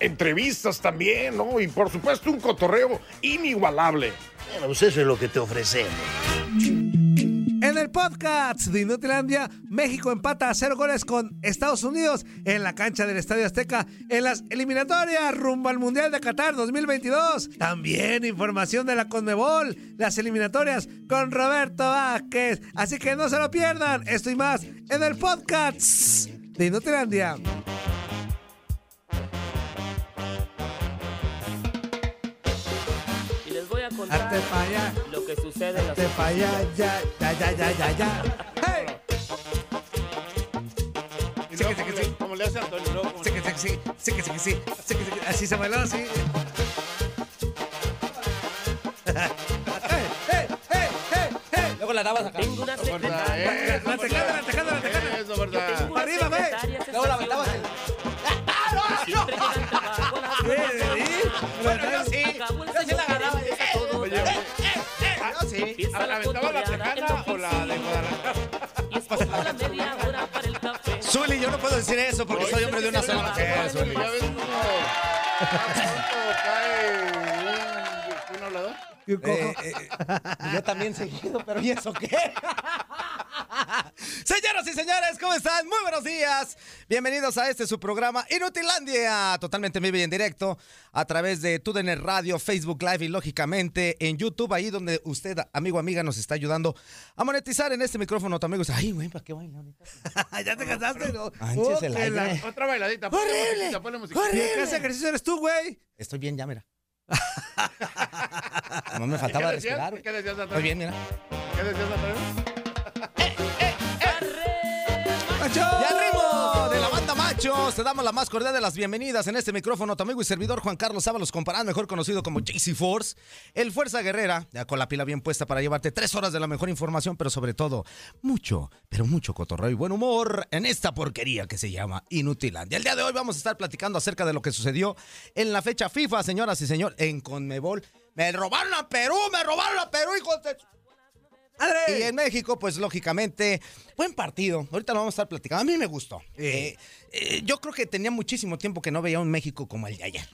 Entrevistas también, ¿no? Y por supuesto un cotorreo inigualable. Bueno, pues eso es lo que te ofrecemos. En el podcast de Inutilandia, México empata a cero goles con Estados Unidos en la cancha del Estadio Azteca en las eliminatorias rumbo al Mundial de Qatar 2022. También información de la Conmebol, las eliminatorias con Roberto Vázquez. Así que no se lo pierdan. Esto y más en el podcast de Inutilandia. A contar Arte pa' allá. lo que sucede en la Te pa' allá, ya, ya, ya, ya, ya, ya. ¡Hey! Y Sí, luego, que sí, como, que sí. le, como le hace Antonio, luego, como Sí, que sí, que sí, sí, que sí, que sí, sí, que sí, que- así se bailó, así. ¡Hey, hey, hey, hey, hey! Luego la dabas acá. Tengo una Fuerza, secretaria. eh, La tejada, la tejada, la tejada. Eso, fuerza. Tengo una Arriba, ve. secretaria Luego la aventabas. sensacional. Siempre llega al trabajo a las Sí, sí. Bueno, yo Empieza la ¿aventaba la cotorreada en tejana o la de oficina. Guadalajara? Y es como la media hora para el café. Zuli, yo no puedo decir eso porque soy hombre de una sola mujer, Zuli. Ya ves cómo pronto cae un, un hablador. Y un cojo. Eh, eh, yo también seguido, pero ¿y eso qué? Señoras y señores, ¿cómo están? Muy buenos días. Bienvenidos a este su programa Inutilandia, totalmente en vivo y en directo a través de TUDN Radio, Facebook Live y lógicamente en YouTube, ahí donde usted, amigo, amiga, nos está ayudando a monetizar en este micrófono. Tu amigo ay, güey, ¿para qué baila ahorita? ya te cansaste, ¿no? Manches, el la- aire. Otra bailadita. ¡Horrible! ponle musiquita. ¿Y el que hace ejercicio eres tú, güey? Estoy bien ya, mira. No me faltaba ¿Qué decías? respirar. ¿Qué decías, Antonio? Estoy bien, mira. ¿Qué decías, Antonio? ¡Macho! Y al ritmo Machos, te damos la más cordial de las bienvenidas en este micrófono. Tu amigo y servidor Juan Carlos Ábalos Comparán, mejor conocido como JC Force, el Fuerza Guerrera, ya con la pila bien puesta para llevarte tres horas de la mejor información, pero sobre todo, mucho, pero mucho cotorreo y buen humor en esta porquería que se llama Inutilandia. El día de hoy vamos a estar platicando acerca de lo que sucedió en la fecha FIFA, señoras y señores, en Conmebol. Me robaron a Perú, me robaron a Perú, hijos de... Y en México, pues lógicamente, buen partido. Ahorita lo vamos a estar platicando. A mí me gustó. Eh, eh, yo creo que tenía muchísimo tiempo que no veía un México como el de ayer.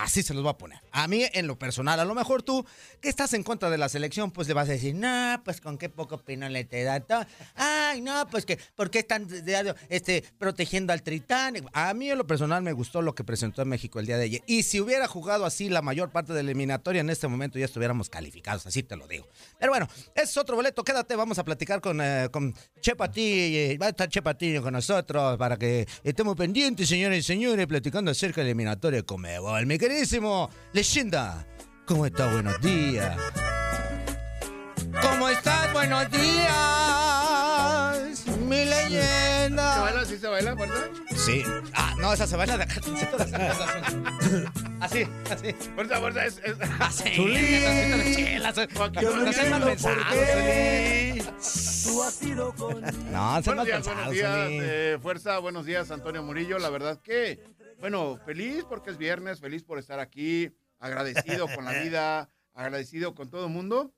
Así se los voy a poner. A mí, en lo personal, a lo mejor tú, que estás en contra de la selección, pues le vas a decir, no, pues con qué poco le te da. to- Ay, no, pues que, ¿por qué están este, protegiendo al Tritán? A mí, en lo personal, me gustó lo que presentó en México el día de ayer. Y si hubiera jugado así la mayor parte de la eliminatoria, en este momento ya estuviéramos calificados, así te lo digo. Pero bueno, es otro boleto. Quédate, vamos a platicar con, eh, con Che Patiño. Va a estar Che Patiño con nosotros para que estemos pendientes, señores y señores, platicando acerca de la eliminatoria de Comebol. Mi queridísimo leyenda, ¿cómo estás? Buenos días. ¿Cómo estás? Buenos días, mi ¿Se leyenda. baila? ¿Sí se baila, fuerza? Sí. Ah, no, esa se baila de acá. Así, así. Fuerza, fuerza, es... es... Así. Yo no seas mal pensado. No, seas Buenos mal días, pensado, buenos días, eh, Fuerza, buenos días, Antonio Murillo. La verdad que, bueno, feliz porque es viernes, feliz por estar aquí, agradecido con la vida, agradecido con todo el mundo.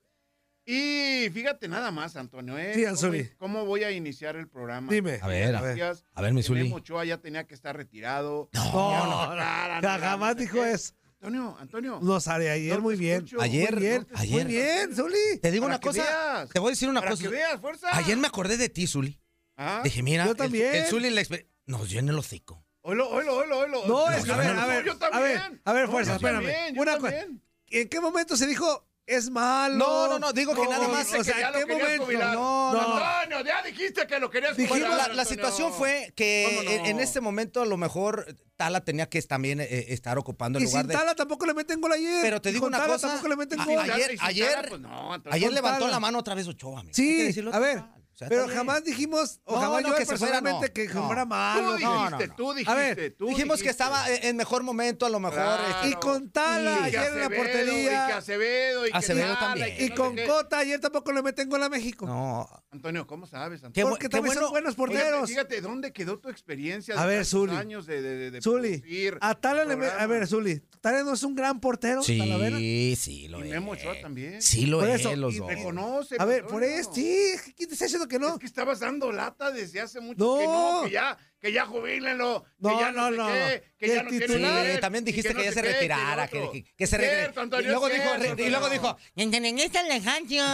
Y fíjate nada más, Antonio, ¿eh? Sí, ¿Cómo, Anzuli. cómo voy a iniciar el programa? Dime. A ver, a ver. Gracias. A ver, mi Zuli. Memo Ochoa ya tenía que estar retirado. No, Ya no, cara, no, no, jamás dijo eso. Antonio, Antonio. Nos haré ayer No muy bien. escucho. Ayer, Muy bien, ayer. muy bien, Zuli. Te digo Para una que cosa. veas. Te voy a decir una Para cosa. que veas, fuerza. Ayer me acordé de ti, Zuli. Ah, Dije, mira, Yo el- también. El, Zuli en la nos llena el hocico. Oilo, oilo, oilo, oilo. No, es que, a ver, a ver, yo a también. ver, a ver, No, fuerza, yo espérame. también, yo Una cosa. también. ¿En qué momento se dijo es malo. No, no, no, digo que nada más- O sea, que ya ¿en lo qué momento? jubilar. No, no, no. Antonio, ya dijiste que lo querías Dijimos- jubilar, La, situación fue que ¿Cómo no? en, en este momento a lo mejor Tala tenía que también eh, estar ocupando el Y lugar sin de... Tala tampoco le meten gol ayer. Pero te digo con una Tala cosa, tampoco le meten gol. Ayer- ayer- Tala, pues no. Ayer levantó Tala. la mano otra vez Ochoa, amigo. Hay que Sí, decirlo a ver, tal sea, pero bien. jamás dijimos, o No, jamás no, yo que se fuera, personalmente no. que No. fuera Tú malo. dijiste, no, no. tú dijiste, A ver, tú Dijimos que dijiste. estaba en en mejor momento, a lo mejor. Claro. este, Y con Tala Y que ayer en la Acevedo, Y que portería. Acevedo, y que Acevedo Tala, también. que Y no con qué. Cota ayer tampoco le meten gol a México. No. Antonio, ¿cómo sabes, Qué Antonio? bu- Porque qué también bueno. son buenos Fíjate, porteros. Fíjate, ¿dónde quedó tu experiencia de A ver, tantos Zuli. años de, de, de Zuli, producir a Tala le me- A ver, Zuli, Tala no es un gran portero, Talavera. Sí, sí, lo Y es. Memo Ochoa también. Sí, lo Por es, eso, los y dos. Reconoce. A ver, por eso, sí, ¿quién te está diciendo que no? Es que estabas dando lata desde hace mucho No. que no, que ya, que ya jubílenlo, No, que ya no, no, sé qué, que ya no tiene Sí, también y dijiste que, no ya se retirara, que, que- que se retirara. Y luego dijo, re- y luego dijo, En está el Lejancio.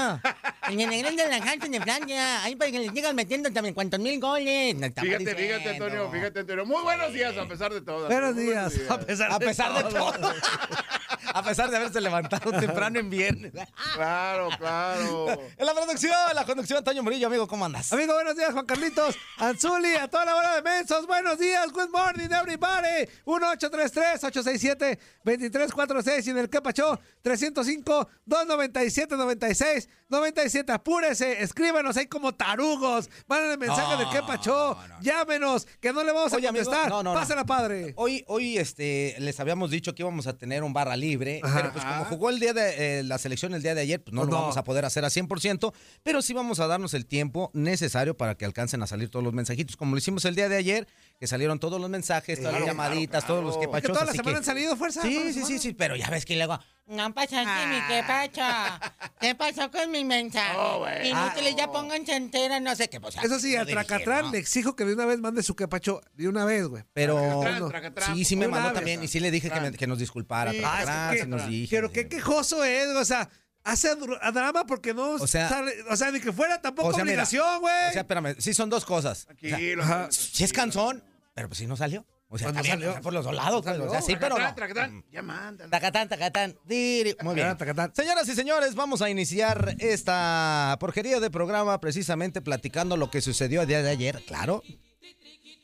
En el negrón del Lejancio de Francia. Ahí para que le sigan metiendo también cuantos mil goles. Fíjate, fíjate. Antonio, fíjate, Antonio. Muy buenos días, a pesar de todo. Buenos días, a pesar, a pesar de todo. todo. a pesar de haberse levantado temprano en viernes. Claro, claro. En la producción, la conducción, Antonio Murillo, amigo, ¿cómo andas? Amigo, buenos días, Juan Carlitos, Anzuli, a toda la hora de Buenos días, good morning, everybody. 1833-867-2346 y en el Quepacho 305-297-96 97, apúrese, escríbanos ahí como tarugos, mándenle mensaje de qué pacho, no, no, llámenos, que no le vamos a contestar, amigo, pásala padre. Hoy, hoy este, les habíamos dicho que íbamos a tener un barra libre, pero pues como jugó el día de eh, la selección el día de ayer, pues no pues lo vamos a poder hacer a 100%, pero sí vamos a darnos el tiempo necesario para que alcancen a salir todos los mensajitos, como lo hicimos el día de ayer, que salieron todos los mensajes, todas las llamaditas, claro, todos los que Es que pachos, toda la así semana que- han salido fuerza. Sí, sí, sí, sí, pero ya ves que luego... No pasa mi que pacho. ¿Qué pasó con mi mensaje? Oh, bueno. Inútiles, ya pónganse entera, no sé qué. Pues, Eso sí, a Tracatrán ¿no? le exijo que de una vez mande su Capacho. De una vez, güey. Pero Tracatrán, tracatrán, sí, sí me mandó vez. también y sí le dije que, me- que nos disculpara. Sí. Tracatrán, Ah, es que- nos dije. Pero qué quejoso es, o sea, hace a drama porque no O sea- sale, o sea, ni que fuera tampoco O sea, obligación, güey. O sea, espérame, sí son dos cosas. O sea, Tranquilo. Ajá. Sí es cansón, pero pues sí no salió. O sea, Pues bien, salió. o sea, por los dos lados. pues, o sea, sí, pero no. tracatrán. Ya mándalo. Tacatán, tacatán. diri. Muy bien. Tacatán, tacatán. Señoras y señores, vamos a iniciar esta porquería de programa precisamente platicando lo que sucedió el día de ayer, claro.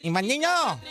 Y niño,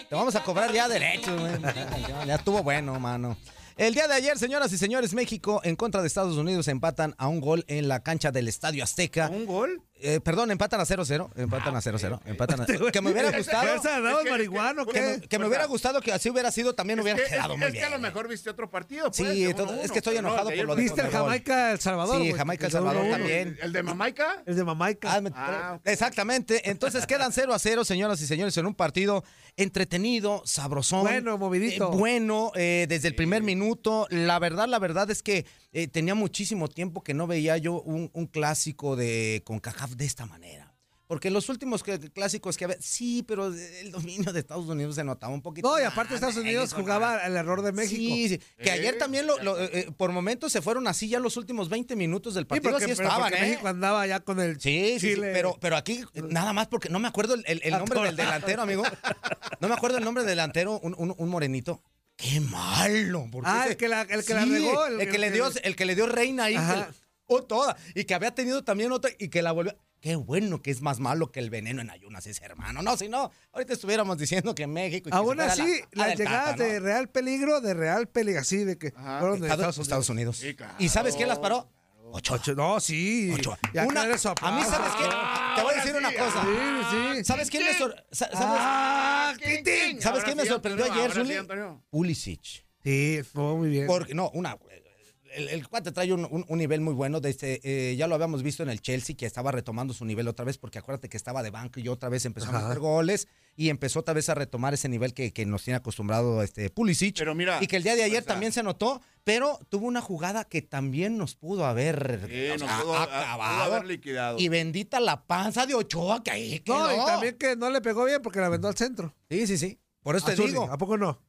te vamos a cobrar ya derechos, güey. Ya, ya estuvo bueno, mano. El día de ayer, señoras y señores, México en contra de Estados Unidos empatan a un gol en la cancha del Estadio Azteca. ¿Un gol? Eh, perdón, empatan a 0-0. Empatan a 0-0. Empatan a... Que me hubiera gustado. ¿Fuerza, andamos Es que- marihuano, Que me, que me O hubiera sea, gustado que así hubiera sido, también Es hubiera que, es- quedado muy es bien. que a lo mejor viste otro partido. Sí, pues, de todo- uno a es que estoy no, enojado de por lo de. ¿Viste el. Jamaica El Salvador? Sí? Jamaica, El Salvador uno también. ¿El de Mamaica? El de Mamaica. Ah, me- Ah, ok. Exactamente. Entonces quedan 0 a 0, señoras y señores, en un partido entretenido, sabrosón. Bueno, movidito. eh, bueno, eh, desde el primer minuto. La verdad, la verdad es que eh, tenía muchísimo tiempo que no veía yo un, un clásico de CONCACAF de esta manera. Porque los últimos que- clásicos que había, sí, pero el dominio de Estados Unidos se notaba un poquito. No, y aparte Estados Unidos jugaba al error de México. Sí, sí. Que Eh, ayer también lo, lo, eh, eh, por momentos se fueron así ya los últimos 20 minutos del Sí, partido. porque, así pero estaban, porque ¿eh? México andaba ya con el Sí, sí, sí, pero, pero aquí nada más porque no me acuerdo el, el- el nombre del delantero, amigo. No me acuerdo el nombre del delantero, un, un- un morenito. ¡Qué malo! ¿por qué Ah, el que la- el que la Sí, regó, El, el- que le el- dio, el que le dio reina ahí. Ajá. oh, toda. Y que había tenido también otra y que la volvió. Qué bueno que es más malo que el veneno en ayunas ese hermano. No, si no, ahorita estuviéramos diciendo que México. y Aún así, la- la llegadas Tata, ¿no? de real peligro, de real peligro, así de que Ajá. fueron de Estados, Estados, Estados Unidos. Claro. ¿Y sabes quién las paró? Ochoa. Ocho- no, sí. Ochoa. Ya Una- eres a mí. ¿sabes qué? Te voy a decir una cosa. Sí, sí. ¿Sabes quién me sor- sa- ¿Sabes? Ah. ¿Sabes Ahora quién me sorprendió ayer, Zuli? Pulisic. Sí, fue muy bien. Porque, no, una. El, el cuate trae un, un- un nivel muy bueno. Desde, eh, ya lo habíamos visto en el Chelsea, que estaba retomando su nivel otra vez, porque acuérdate que estaba de banco y otra vez empezó a meter goles y empezó otra vez a retomar ese nivel que, que nos tiene acostumbrado este Pulisic. Pero mira, y que el día de ayer o sea, también se notó, pero tuvo una jugada que también nos pudo haber Sí, nos pudo- acabado. pudo haber liquidado. Y bendita la panza de Ochoa que ahí quedó. no, y también que no le pegó bien porque la aventó al centro. Sí, sí, sí. Por eso te digo. ¿A poco no?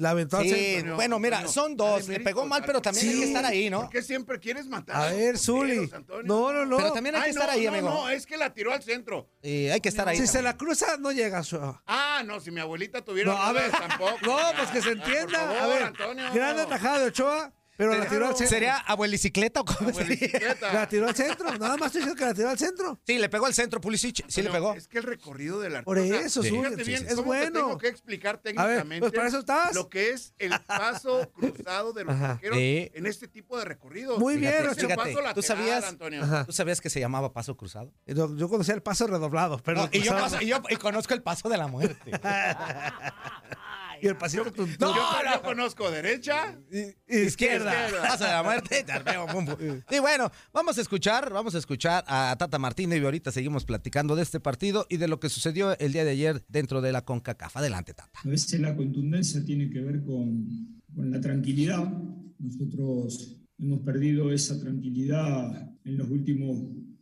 La Sí, bueno, mira, son dos. Le pegó mal, pero también hay que estar ahí, ¿no? ¿Por qué siempre quieres matar? A ver, Zuli. No, no, no. Pero también hay que estar ahí, no, amigo. No, es que la tiró al centro. Eh, hay que estar ahí. Si se la cruza, no llega. Su... Ah, no, si mi abuelita tuviera No, a ver. tampoco. No, pues que se entienda. favor, a ver, Antonio. gran atajada de Ochoa, Pero la tiró al centro. ¿Sería abuelicicleta o cómo sería? La tiró al centro. Nada más estoy diciendo que la tiró al centro. Sí, le pegó al centro Pulisic. Sí, le Bueno, pegó. Es que el recorrido del Por arquero. eso, Sí. Fíjate bien, es ¿cómo te bueno. tengo que explicar A ver, técnicamente pues para eso estás. lo que es el paso cruzado de los Ajá. arqueros Sí. en este tipo de recorridos. Muy bien, paso Fíjate, ¿tú sabías? Antonio. Ajá. ¿Tú sabías que se llamaba paso cruzado? Yo, yo conocía el paso redoblado, pero No, y, yo paso- y yo y conozco el paso de la muerte. y el pasito tun, tun. yo, yo conozco derecha. izquierda. izquierda. Paso de la muerte. tarpeo, pum, pum. Y bueno, vamos a escuchar, vamos a escuchar a Tata Martino y ahorita seguimos platicando de este partido y de lo que sucedió el día de ayer dentro de la CONCACAF. Adelante, Tata. A veces la contundencia tiene que ver con, con la tranquilidad. Nosotros hemos perdido esa tranquilidad en los últimos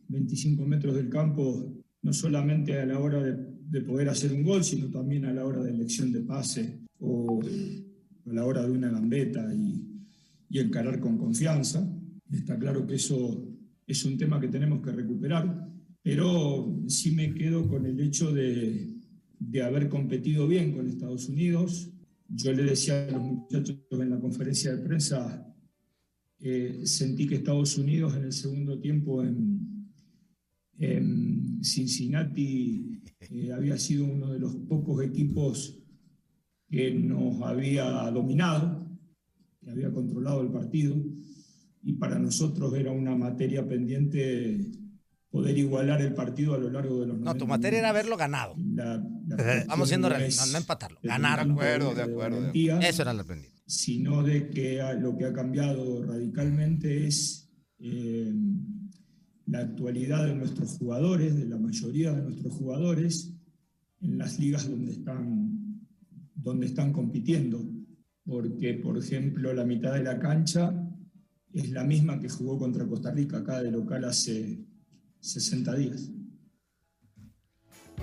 25 metros del campo, no solamente a la hora de, de poder hacer un gol, sino también a la hora de elección de pase o a la hora de una gambeta y, y encarar con confianza. Está claro que eso es un tema que tenemos que recuperar, pero sí me quedo con el hecho de, de haber competido bien con Estados Unidos. Yo le decía a los muchachos en la conferencia de prensa, eh, sentí que Estados Unidos en el segundo tiempo en, Cincinnati eh, había sido uno de los pocos equipos que nos había dominado, que había controlado el partido, y para nosotros era una materia pendiente poder igualar el partido a lo largo de los No, tu 90 materia era haberlo ganado. La- la Vamos siendo no realistas, es no empatarlo, de ganar. De acuerdo, de acuerdo, de valentía, Eso era lo aprendido. sino de que lo que ha cambiado radicalmente es eh, la actualidad de nuestros jugadores, de la mayoría de nuestros jugadores, en las ligas donde están, donde están compitiendo. Porque, por ejemplo, la mitad de la cancha es la misma que jugó contra Costa Rica acá de local hace 60 días.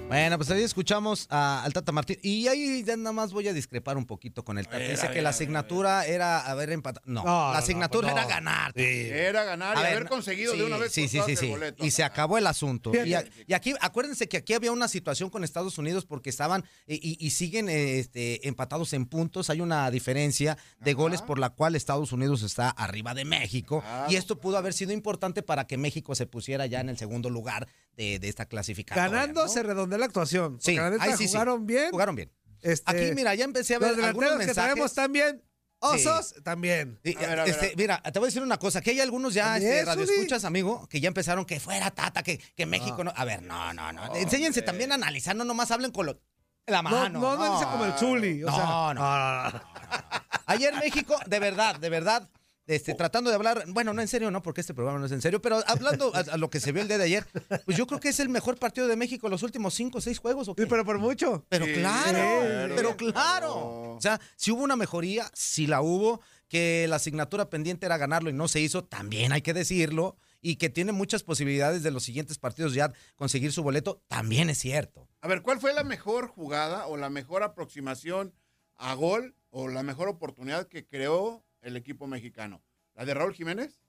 Bueno, pues ahí escuchamos a- al Tata Martín. Y ahí ya nada más voy a discrepar un poquito con el Tata. Dice que la asignatura era haber empatado. No, la asignatura no, era ganar. Era ganar y ver, haber conseguido sí, de una vez Sí, sí, sí, sí. boleto. Y se acabó el asunto. Y, a- y aquí, acuérdense que aquí había una situación con Estados Unidos porque estaban y, siguen este, empatados en puntos. Hay una diferencia de Ajá. goles por la cual Estados Unidos está arriba de México. Y esto pudo haber sido importante para que México se pusiera ya en el segundo lugar de, de esta clasificación. Ganando se redondea la actuación. Sí, la neta ahí sí, sí. jugaron bien. Jugaron bien. Este, Aquí, mira, ya empecé a ver los algunos delanteros que mensajes. traemos también. Osos también. Sí, A ver, a ver, este. Mira, te voy a decir una cosa, que hay algunos ya este, radio Zuli. escuchas, amigo, que ya empezaron que fuera Tata, que, que México no. A ver, no, no, no. Enséñense también a analizar, no nomás hablen con lo- la No, mano. no, no, dice como el Zuli. O No, sea, no. no, no. Ayer México, de verdad, de verdad, este, tratando de hablar, bueno, no en serio, no, porque este programa no es en serio, pero hablando a, a lo que se vio el día de ayer, pues yo creo que es el mejor partido de México en los últimos cinco o seis juegos. ¿o qué? Sí, pero por mucho. Pero Sí, claro, claro. pero claro. O sea, si hubo una mejoría, si la hubo, que la asignatura pendiente era ganarlo y no se hizo, también hay que decirlo, y que tiene muchas posibilidades de los siguientes partidos ya conseguir su boleto, también es cierto. A ver, ¿cuál fue la mejor jugada o la mejor aproximación a gol o la mejor oportunidad que creó el equipo mexicano? ¿La de Raúl Jiménez?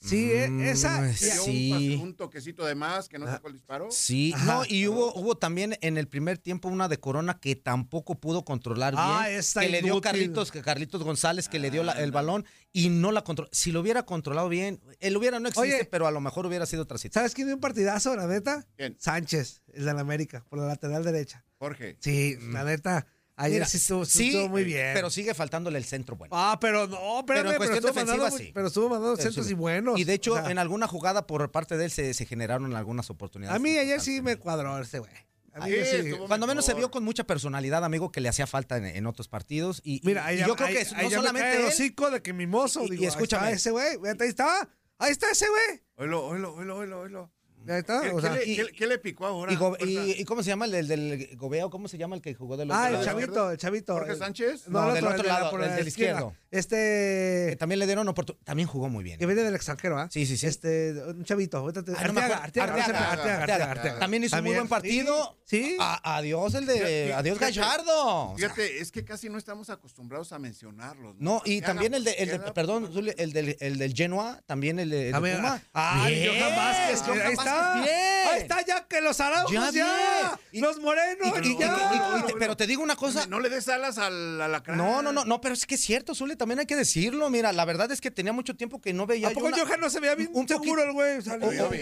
Sí, eh, Mm, esa. ¿Le sí. un, toquecito de más que no Ah. sacó el disparo? Sí, Ajá. no, y hubo, hubo también en el primer tiempo una de Corona que tampoco pudo controlar bien. Ah, esa que le dio. Carlitos, que Carlitos González, que le dio la- el balón y no la controló. Si lo hubiera controlado bien, el hubiera no existe, Oye. pero a lo mejor hubiera sido otra situación. ¿Sabes quién dio un partidazo, la neta? ¿Quién? Sánchez, el de la América, por la lateral derecha. Jorge. Sí, la neta. Ayer Mira, sí estuvo, sí, estuvo muy bien. Pero sigue faltándole el centro bueno. Ah, pero no, espérame, Pero en cuestión estuvo defensiva, mandando, sí. pero estuvo mandando Pero centros sí. y buenos. Y de hecho, O sea, en alguna jugada por parte de él se, se generaron algunas oportunidades. a mí ayer sí me cuadró ese güey. A mí Sí, sí. estuvo Cuando menos se vio con mucha personalidad, amigo, que le hacía falta en, en otros partidos. Y, Mira, y- ahí y ya- yo creo que no ya me cae solamente el hocico de que mimoso. Y- y digo, ahí escúchame. está ese güey. Ahí está. Ahí está ese güey. Oílo, oílo, oílo, oílo. Ahí está. ¿Qué, o qué sea, le, y- qué- qué le picó ahora? y, Go- Fuerza. y- y ¿cómo se llama el del, del Gobeo? ¿Cómo se llama el que jugó de los ah, de el la lado chavito, el chavito. ¿Jorge el- Sánchez? No, No, el del otro, otro el lado, por el la del izquierdo. Que Este. también le dieron oportunidad. También jugó muy bien. Que viene del extranjero, ¿ah? Sí, sí, sí. Este, un chavito. Ah, Arteaga. Arteaga, Arteaga. También hizo un muy buen partido. Sí. Adiós el de adiós Gallardo. Fíjate, es que casi no estamos acostumbrados a mencionarlos. no, y también el de, el perdón, el del, el del Genoa, también el de, el Puma. ah, Johan Vázquez, ahí está. Bien. Ahí está ya que los arautos Ya ya. Y- los morenos Y- y- y- ya. y- y te- pero te digo una cosa. No le des alas al alacrán. No, no, no, no, pero es que es cierto, Zuli, también hay que decirlo. Mira, la verdad es que tenía mucho tiempo que no veía ¿A yo poco una- Johan no se veía bien un seguro el güey?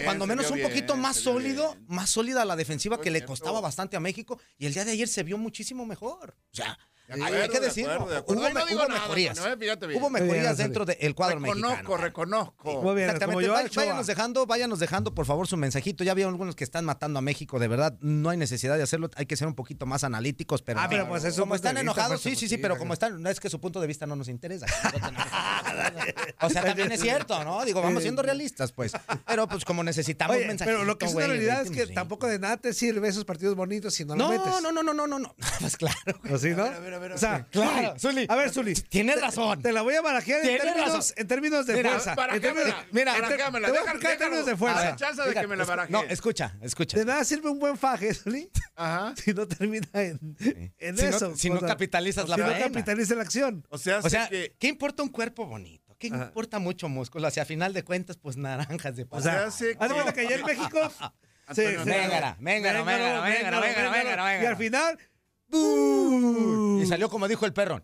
cuando menos un poquito bien, más sólido, bien. más sólida la defensiva que le costaba bastante a México y el día de ayer se vio muchísimo mejor. O sea, acuerdo, hay que de decirlo. acuerdo, de acuerdo. Hubo, no hubo nada, mejorías. Hubo mejorías dentro del cuadro Reconozco, mexicano. reconozco. Muy bien, Exactamente. váyanos dejando, váyanos dejando, por favor, su mensajito. Ya había algunos que están matando a México, de verdad. No hay necesidad de hacerlo. Hay que ser un poquito más analíticos, pero. Ah, pero pues como están enojados, sí, sí, sí, pero como están, no es que su punto de vista no nos interesa. o sea, también es cierto, ¿no? Digo, vamos siendo realistas, pues. Pero pues como necesitamos Oye, mensajito, pero lo que es una realidad es que tampoco de nada te sirve esos partidos bonitos si no, los metes. No, no, no, no, no, no, no. Pues claro. güey. ¿O sí, no? A ver, a ver, o sea. Claro, Zuli. A ver, Zuli. Tienes razón. Te la voy a barajear en términos, en términos de fuerza. ¿Para En qué términos- me la- mira, para te- voy a explicar en términos de fuerza. A chance de que me la baraje. No, escucha, escucha. De nada sirve un buen faje, Zuli, Ajá. si no termina en, en Si no- eso. si no capitalizas la Si no faena. capitalizas la acción. O sea, O sea, que, ¿qué importa un cuerpo bonito? ¿Qué Ajá. importa mucho músculo? Hacia final de cuentas, pues naranjas de O pasar. sea, hace que- que allá en México. Sí, Véngara, véngara, véngara, véngara, véngara, véngara, Y al final. Y salió como dijo el perro.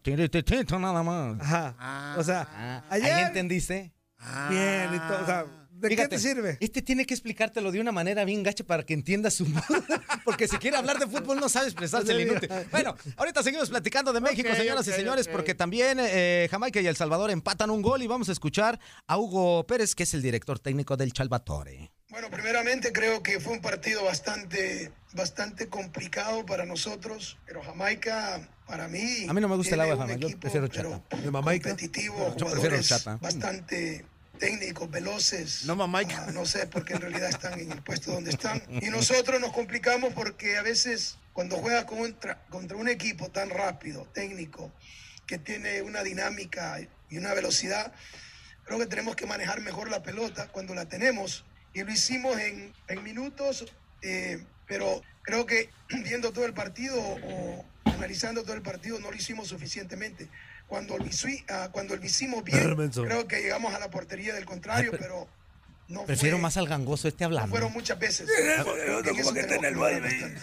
Nada más. Ajá. Ah. o sea, Ah, ayer. ¿Ahí entendiste? Ah. Bien y todo. O sea, ¿de Fíjate, qué te sirve? Este tiene que explicártelo de una manera bien gacha para que entiendas su modo. Porque si quiere hablar de fútbol no sabe expresarse el inútil. Bueno, ahorita seguimos platicando de México, señoras y señores, porque también eh, Jamaica y El Salvador empatan un gol y vamos a escuchar a Hugo Pérez, que es el director técnico del Chalvatore. Bueno, primeramente creo que fue un partido bastante, bastante complicado para nosotros, pero Jamaica, para mí. A mí no me gusta el agua de Jamaica, yo equipo, prefiero pero chata. ¿De Mamaica? Competitivo, Yo prefiero chata. bastante técnicos, veloces. No, Mamaica. Ah, no sé por qué en realidad están en el puesto donde están. Y nosotros nos complicamos porque a veces cuando juegas contra, contra un equipo tan rápido, técnico, que tiene una dinámica y una velocidad, creo que tenemos que manejar mejor la pelota cuando la tenemos. Y lo hicimos en, en minutos, eh, pero creo que viendo todo el partido o analizando todo el partido no lo hicimos suficientemente. Cuando lo, ah, cuando lo hicimos bien, Menso. creo que llegamos a la portería del contrario, Ay, pero no Prefiero fue- más al gangoso este no hablando. fueron muchas veces. Creo que en eso tenemos que mejorar bastante.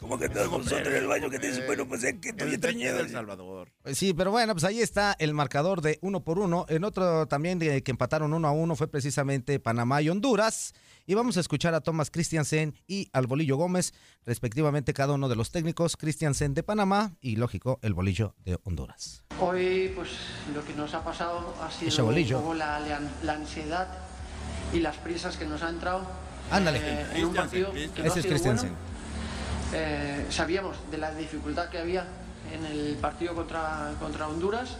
Como que todos nosotros en el baño que te bueno, pues es que estoy estreñido. El Salvador. Sí, pero bueno, pues ahí está el marcador de uno por uno. En otro también de que empataron uno a uno fue precisamente Panamá y Honduras. Y vamos a escuchar a Thomas Christiansen y al Bolillo Gómez, respectivamente cada uno de los técnicos, Christiansen de Panamá y lógico el Bolillo de Honduras. Hoy, pues lo que nos ha pasado ha Ese sido un poco la, la- la ansiedad y las prisas que nos han entrado Ándale. eh, en un partido que no Ese ha es sido Christiansen. bueno. Eh, sabíamos de la dificultad que había en el partido contra, contra Honduras,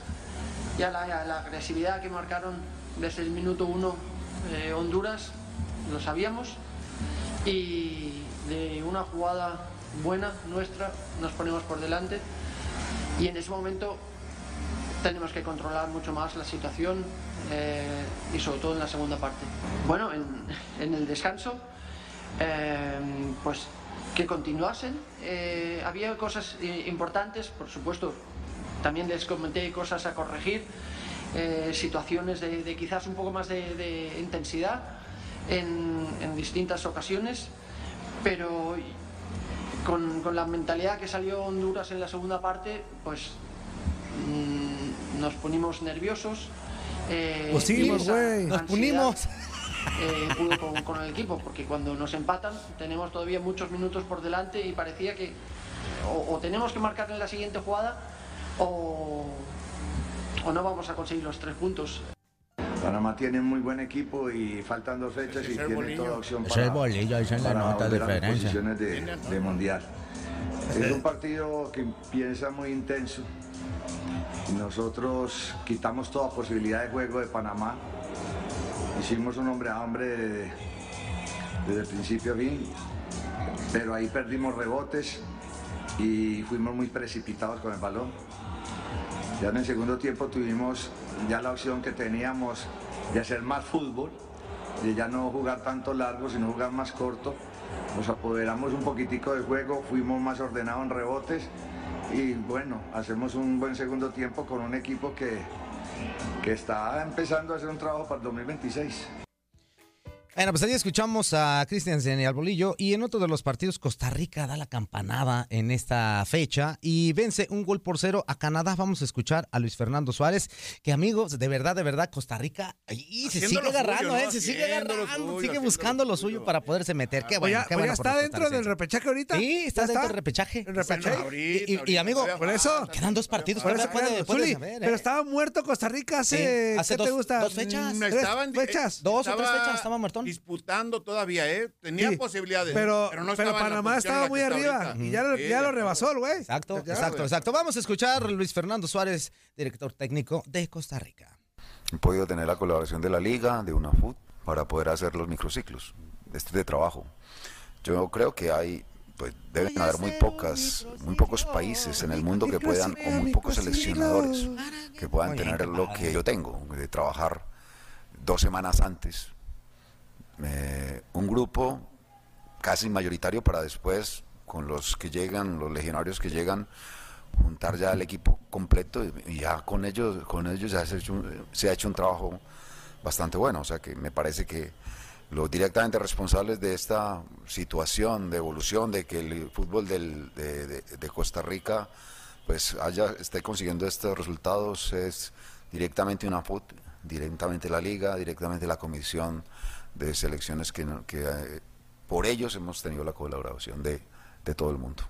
ya la, la agresividad que marcaron desde el minuto uno eh, Honduras, lo sabíamos, y de una jugada buena nuestra nos ponemos por delante y en ese momento tenemos que controlar mucho más la situación eh, y sobre todo en la segunda parte. Bueno, en, en el descanso, pues que continuasen. Eh, había cosas importantes, por supuesto, también les comenté cosas a corregir, eh, situaciones de, de quizás un poco más de, de intensidad en, en distintas ocasiones, pero con, con la mentalidad que salió Honduras en la segunda parte, pues mm, nos ponimos nerviosos. eh, Pusimos. Nos punimos. Eh, pudo con, con el equipo, porque cuando nos empatan tenemos todavía muchos minutos por delante y parecía que o, o tenemos que marcar en la siguiente jugada o, o no vamos a conseguir los tres puntos. Panamá tiene un muy buen equipo y faltan dos fechas y tiene bolillo. toda opción para, es bolillo, es la para nota de volver a las diferencia. posiciones de, de mundial. Es un partido que empieza muy intenso nosotros quitamos toda posibilidad de juego de Panamá. Hicimos un hombre a hombre de- desde el principio a fin, pero ahí perdimos rebotes y fuimos muy precipitados con el balón. Ya en el segundo tiempo tuvimos ya la opción que teníamos de hacer más fútbol, de ya no jugar tanto largo, sino jugar más corto. Nos apoderamos un poquitico del juego, fuimos más ordenados en rebotes y bueno, hacemos un buen segundo tiempo con un equipo que, que está empezando a hacer un trabajo para el 2026. Bueno, pues ahí escuchamos a Christiansen y al Bolillo y en otro de los partidos Costa Rica da la campanada en esta fecha y vence un gol por cero a Canadá. Vamos a escuchar a Luis Fernando Suárez, que amigos, de verdad, de verdad, Costa Rica ahí se sigue suyo, agarrando, ¿no? ¿eh? Se sigue agarrando, suyo, sigue buscando lo suyo para poderse meter. Qué bueno, ya, qué bueno ya por está dentro del repechaje ahorita. Sí, está ¿Ya dentro del repechaje. El repechaje. Y, y- y, amigo, Por eso. quedan dos partidos. Por eso, todavía puede, claro, puede Zuli, saber, ¿eh? Pero estaba muerto Costa Rica hace, Sí, hace ¿qué dos- te gusta? dos fechas. Mm, estaban- fechas. Dos o tres fechas, estaba muertón. Disputando todavía, ¿eh? Tenía Sí, posibilidades. Pero, pero, no pero estaba Panamá estaba muy arriba y ya, lo- Sí, ya lo rebasó el güey. Exacto, Ya, exacto, güey. exacto. Vamos a escuchar a Luis Fernando Suárez, director técnico de Costa Rica. He podido tener la colaboración de la liga, de UNAFUT, para poder hacer los microciclos este de trabajo. Yo creo que hay, pues deben haber muy pocas, muy pocos países en el mundo que puedan, o muy pocos seleccionadores que puedan tener lo que yo tengo, de trabajar dos semanas antes, eh, un grupo casi mayoritario para después, con los que llegan, los legionarios que llegan, juntar ya el equipo completo y- ya con ellos, con ellos ya se ha, hecho un, se ha hecho un trabajo bastante bueno. O sea que me parece que los directamente responsables de esta situación de evolución, de que el fútbol del- de, de- de Costa Rica pues haya, esté consiguiendo estos resultados es directamente una directamente la liga, directamente la comisión de selecciones que, que eh, por ellos hemos tenido la colaboración de, de todo el mundo.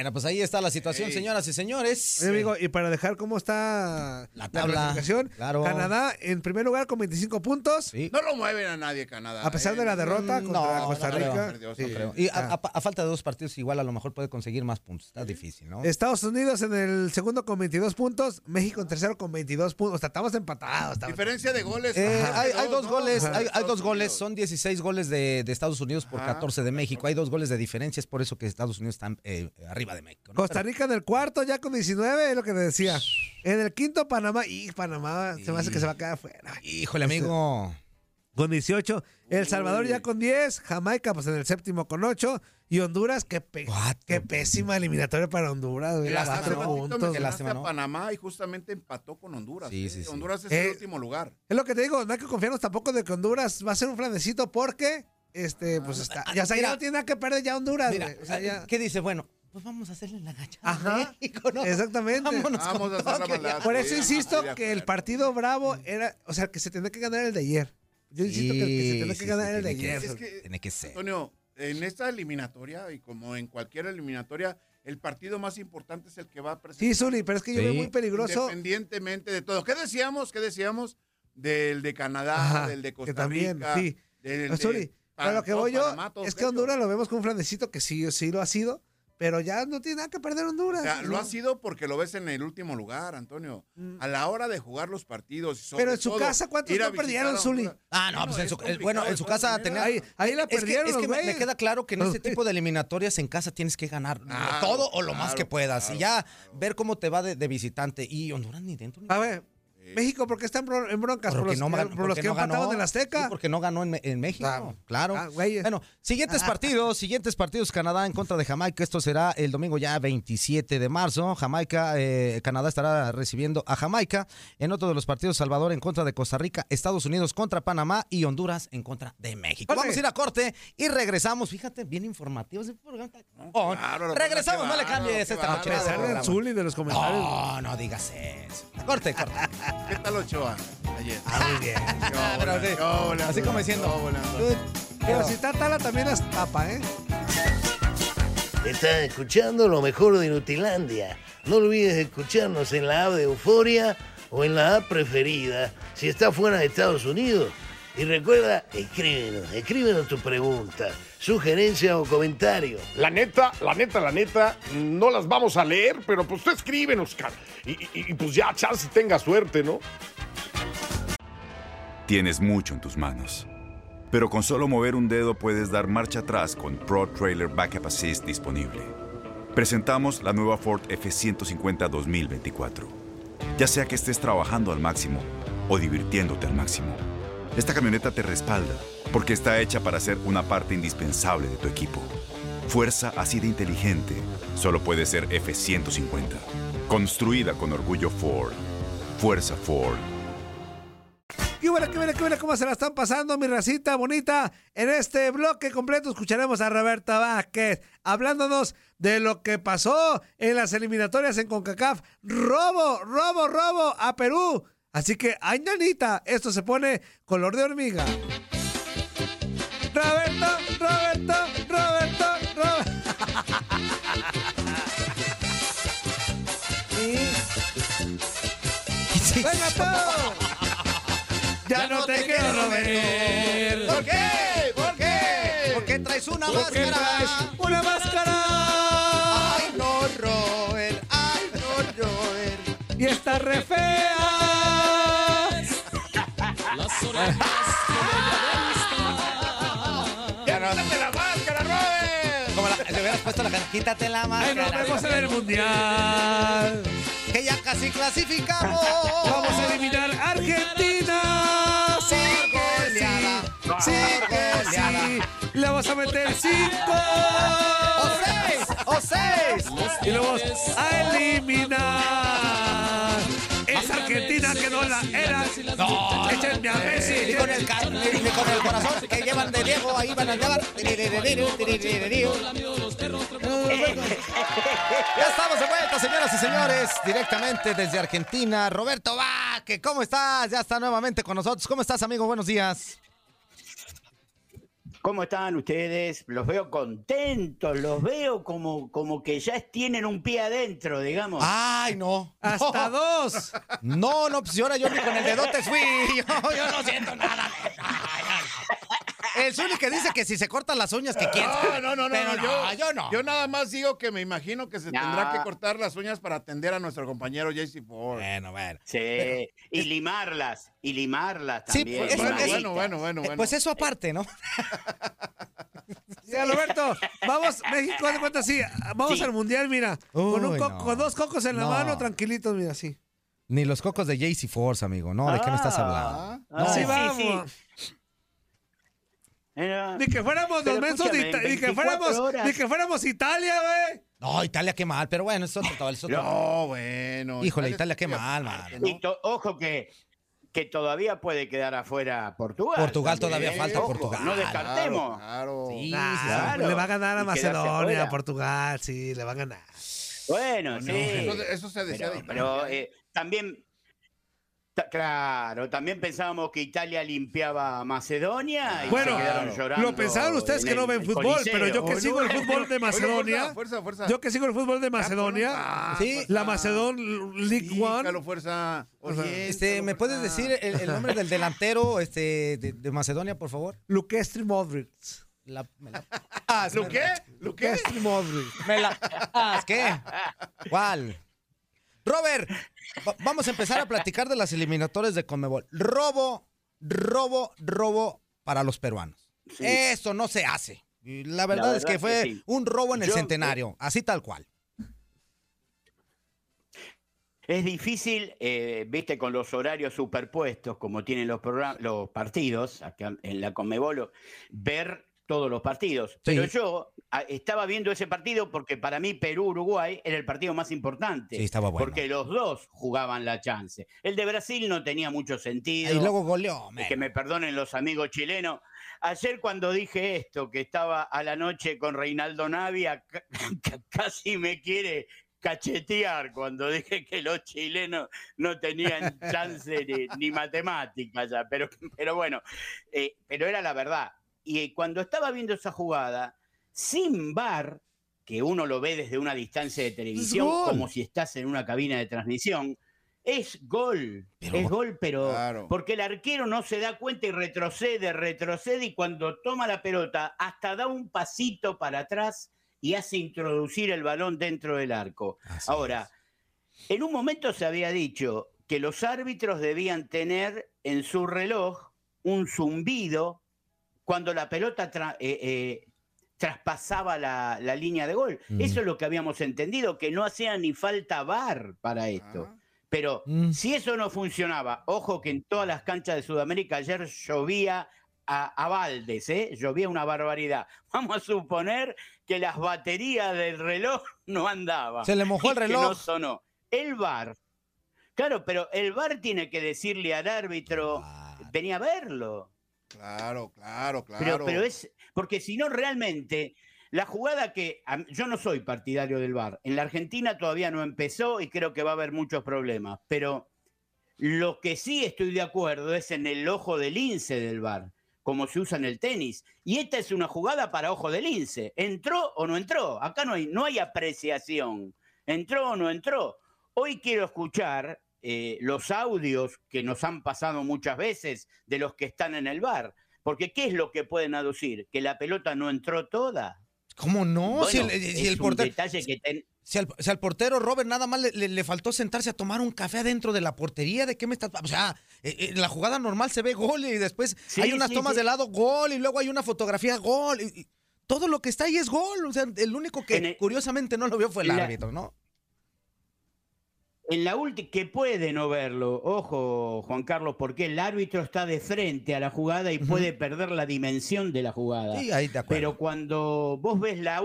Bueno, pues ahí está la situación, señoras y señores. Oye, amigo, y para dejar cómo está la, tabla, claro. Canadá en primer lugar con 25 puntos. No lo mueven a nadie Canadá. A pesar ¿eh? de la derrota Mm, contra no, Costa no creo, Rica. perdió, Sí. no creo. Y a, Ah. a- a falta de dos partidos, igual a lo mejor puede conseguir más puntos. Está difícil, ¿no? Estados Unidos en el segundo con 22 puntos, México en tercero con 22 puntos. O sea, estamos empatados. estamos- Diferencia de goles. Eh, Ajá. hay, hay dos ¿no? goles, Ajá. hay, hay dos goles, son 16 goles de, de Estados Unidos por Ajá. 14 de México. Hay dos goles de diferencia, es por eso que Estados Unidos está eh, arriba de México. ¿no? Costa Rica en el cuarto ya con 19, es lo que le decía. En el quinto, Panamá. Y Panamá se me hace que se va a quedar fuera. Híjole, amigo. Con 18. El Salvador ya con 10. Jamaica, pues en el séptimo con 8. Y Honduras, qué, pe- qué pésima eliminatoria para Honduras. güey, cuatro hace ratito puntos. Panamá y justamente empató con Honduras. Sí, ¿eh? sí, sí. Honduras es Eh, el último lugar. Es lo que te digo, no hay que confiarnos tampoco de que Honduras va a ser un flanecito porque, este, pues está. Ya, o sea, ya Mira. no tiene nada que perder ya Honduras, Mira, güey. O sea, ya- ¿qué dice? Bueno, pues vamos a hacerle la gacha. Ajá. México, ¿no? Exactamente. Vámonos Vamos con a hacer la todo, que ya- Por eso insisto que el partido bravo era, o sea, que se tenía que ganar el de ayer. Yo insisto que, el que se tenía que sí, ganar sí, el de que ayer. Es que, Tiene que ser. Antonio, en esta eliminatoria y como en cualquier eliminatoria, el partido más importante es el que va a presentar. Sí, Zuli, pero es que yo Sí. veo muy peligroso. Independientemente de todo. ¿Qué decíamos? ¿Qué decíamos? Del de Canadá, Ajá, del de que Costa también, Rica. sí. del Pero, de Zuli, pero lo que voy yo Panamá, todos es que ellos. Honduras lo vemos con un flanecito que sí, sí lo ha sido, pero ya no tiene nada que perder Honduras. O sea, lo ha sido porque lo ves en el último lugar, Antonio. A la hora de jugar los partidos. y sobre Mm. Pero en su todo, casa, ¿cuántos no perdieron, Zuli? Ah, no, Bueno, pues en su, eh, bueno, en su casa tenía. Ahí- ahí la Es que- perdieron Es que, me- queda claro que en este tipo de eliminatorias en casa tienes que ganar Claro, todo o lo más que puedas. claro, y ya ver cómo te va de, de visitante. Y Honduras ni dentro ni A ver, México, ¿por qué está en, bron- en broncas? Por Porque los, no, por porque los que no ganó. en la Azteca. Sí, porque no ganó en, México. Ah, claro. ah, bueno, siguientes partidos, siguientes partidos. Canadá en contra de Jamaica. Esto será el domingo ya 27 de marzo. Jamaica, eh, Canadá estará recibiendo a Jamaica. En otro de los partidos, Salvador en contra de Costa Rica, Estados Unidos contra Panamá y Honduras en contra de México. Corte. Vamos a ir a corte y regresamos. Fíjate, bien está- Oh, claro, regresamos, no le cambies esta noche. Zuli de los comentarios. No, no digas eso. Corte, corte. ¿Qué tal Ochoa ayer? Ah, muy bien. Ah, pero hola, Así como diciendo. Pero si está Tala también las tapa, ¿eh? Estás escuchando lo mejor de Nutilandia. No olvides escucharnos en la app de Euforia o en la app preferida si estás fuera de Estados Unidos. Y recuerda, escríbenos, escríbenos tu pregunta, sugerencia o comentario. La neta, la neta, la neta, no las vamos a leer, pero pues tú escríbenos, cara. Y, y- y, pues ya, chance tenga suerte, ¿no? Tienes mucho en tus manos. Pero con solo mover un dedo puedes dar marcha atrás con Pro Trailer Backup Assist disponible. Presentamos la nueva Ford F150 2024. Ya sea que estés trabajando al máximo o divirtiéndote al máximo, esta camioneta te respalda porque está hecha para ser una parte indispensable de tu equipo. Fuerza así de inteligente solo puede ser F150. Construida con orgullo Ford. Fuerza Ford. ¿Qué huele, qué huele, qué huele? ¿Cómo se la están pasando, mi racita bonita? En este bloque completo escucharemos a Roberta Vázquez hablándonos de lo que pasó en las eliminatorias en CONCACAF. Robo, robo, robo a Perú. Así que, ay, nanita, esto se pone color de hormiga. Roberto, Roberto, Roberto, Roberto. ¡Venga todo! Ya no te quiero, Roberto. ¿Por qué? ¿Por qué? Porque traes una Porque máscara. traes una máscara. Ay, no, Robert. Ay, no, Robert. Y está re fea. ¡Ya no la máscara, Robert! Como la, le hubieras puesto la canción, quítate la Ay, máscara. nos vemos en el mundial. Que ya casi clasificamos. Vamos a eliminar a Argentina. Sí, que sí. Sí. Le vamos a meter cinco. ¡O seis! ¡O seis! Y lo vamos a eliminar. Esa Argentina que no la era. No. Échenme a Messi. Y con el, ca- y con el corazón que llevan de Diego, ahí van a llevar. Ya estamos de vuelta, señoras y señores, directamente desde Argentina. Roberto Vaque, ¿cómo estás? Ya está nuevamente con nosotros. ¿Cómo estás, amigo? Buenos días. ¿Cómo están ustedes? Los veo contentos, los veo como, como que ya tienen un pie adentro, digamos. Ay, no. Hasta dos. No, no, pues ahora yo ni con el dedote fui. Yo, yo no siento nada. El Zuli que dice que si se cortan las uñas que quiere. No, no, no, no, Pero no, no, yo, yo no. Yo nada más digo que me imagino que se No. tendrá que cortar las uñas para atender a nuestro compañero JC Ford. Bueno, bueno. Sí, y limarlas, y limarlas Sí, también. pues, eso- Bueno, bueno, bueno, bueno, Eh, bueno. Pues eso aparte, ¿no? Ya, Roberto, vamos, México, de cuenta, sí, vamos Sí. al mundial, mira, con, un no. dos cocos en la No. mano, tranquilitos, mira, así. Ni los cocos de JC Force, amigo. No, ¿de qué me estás hablando? Ah, Así sí, vamos. sí. Era- Ni que fuéramos los mensos de Ita- que 24 fuéramos, ni que fuéramos Italia, güey. No, Italia qué mal, pero bueno, eso es otro. No, bueno. Híjole, Italia Italia qué mal, man. ¿no? Y ojo que, que todavía puede quedar afuera Portugal. Portugal todavía falta, Ojo, Portugal. No descartemos. Claro. Sí, claro. Le va a ganar a Macedonia, a Portugal, sí, le va a ganar. Bueno, No, sí. eso, eso se decía Pero, de pero, eh, también, ta- claro, también pensábamos que Italia limpiaba a Macedonia y Bueno, se quedaron llorando. Lo pensaron ustedes que no ven fútbol, Coliseo. pero yo que Oye, sigo el fútbol de oye, Macedonia, Fuerza, fuerza, yo que sigo el fútbol de Macedonia, Ah, Sí. fuerza. la Macedon League Sí, One, Calo, fuerza. Oye, Este, Calo, ¿me puedes fuerza. decir el, el nombre del delantero este, de, de Macedonia, por favor? Lukestri Modric. La- me la- Ah, ¿Lo qué? ¿Lo qué? Lukestri Modric. me la- ah, ¿Qué? ¿Cuál? Robert, va- vamos a empezar a platicar de las eliminatorias de Conmebol. Robo, robo, robo para los peruanos. Sí. Eso no se hace. La verdad, La es que fue que sí. un robo en el Yo- centenario, así tal cual. Es difícil, eh, viste, con los horarios superpuestos, como tienen los, los partidos, acá en la Conmebol, ver todos los partidos. Pero Sí. yo ah, estaba viendo ese partido porque para mí Perú-Uruguay era el partido más importante. Sí, estaba bueno. Porque los dos jugaban la chance. El de Brasil no tenía mucho sentido. Y luego goleó. Que me perdonen los amigos chilenos. Ayer cuando dije esto, que estaba a la noche con Reinaldo Navia, ca- ca- casi me quiere cachetear cuando dije que los chilenos no tenían chance ni, ni matemática ya, pero, pero bueno, eh, pero era la verdad. Y cuando estaba viendo esa jugada, sin bar, que uno lo ve desde una distancia de televisión, como si estás en una cabina de transmisión, es gol. es gol, pero Claro. porque el arquero no se da cuenta y retrocede, retrocede y cuando toma la pelota hasta da un pasito para atrás y hace introducir el balón dentro del arco. Ahora, en un momento se había dicho que los árbitros debían tener en su reloj un zumbido cuando la pelota tra- eh, eh, traspasaba la, la línea de gol. Mm. Eso es lo que habíamos entendido, que no hacía ni falta VAR para esto. Ah. Pero Mm. si eso no funcionaba, ojo que en todas las canchas de Sudamérica ayer llovía a, a baldes, ¿eh? llovía una barbaridad. Vamos a suponer que las baterías del reloj no andaban. Se le mojó el y que reloj. no sonó. El VAR, claro, pero el VAR tiene que decirle al árbitro, venía a verlo. Claro, claro, claro. Pero, pero es, porque si no realmente, la jugada que, yo no soy partidario del VAR, en la Argentina todavía no empezó y creo que va a haber muchos problemas, pero lo que sí estoy de acuerdo es en el ojo del lince del VAR, como se usa en el tenis. Y esta es una jugada para ojo del lince. ¿Entró o no entró? Acá no hay, no hay apreciación. ¿Entró o no entró? Hoy quiero escuchar eh, los audios que nos han pasado muchas veces de los que están en el bar. Porque ¿qué es lo que pueden aducir? ¿Que la pelota no entró toda? ¿Cómo no? si el, si portero. detalle que ten- Si al, si al portero Robert nada más le, le- le faltó sentarse a tomar un café adentro de la portería, ¿de qué me estás? O sea, eh, eh, la jugada normal se ve gol y después Sí, hay unas sí, tomas sí. de lado gol y luego hay una fotografía gol. y- y todo lo que está ahí es gol. O sea, el único que En el- curiosamente no lo vio fue el la- árbitro, ¿no? En la última, que puede no verlo, ojo Juan Carlos, porque el árbitro está de frente a la jugada y puede perder la dimensión de la jugada. Sí, ahí acuerdo. Pero cuando vos ves la,